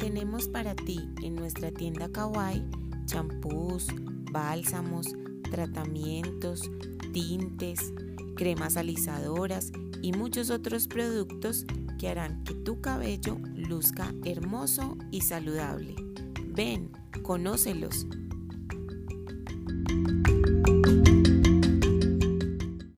Tenemos para ti en nuestra tienda Kawaii champús, bálsamos, tratamientos, tintes, cremas alisadoras y muchos otros productos que harán que tu cabello luzca hermoso y saludable. Ven, conócelos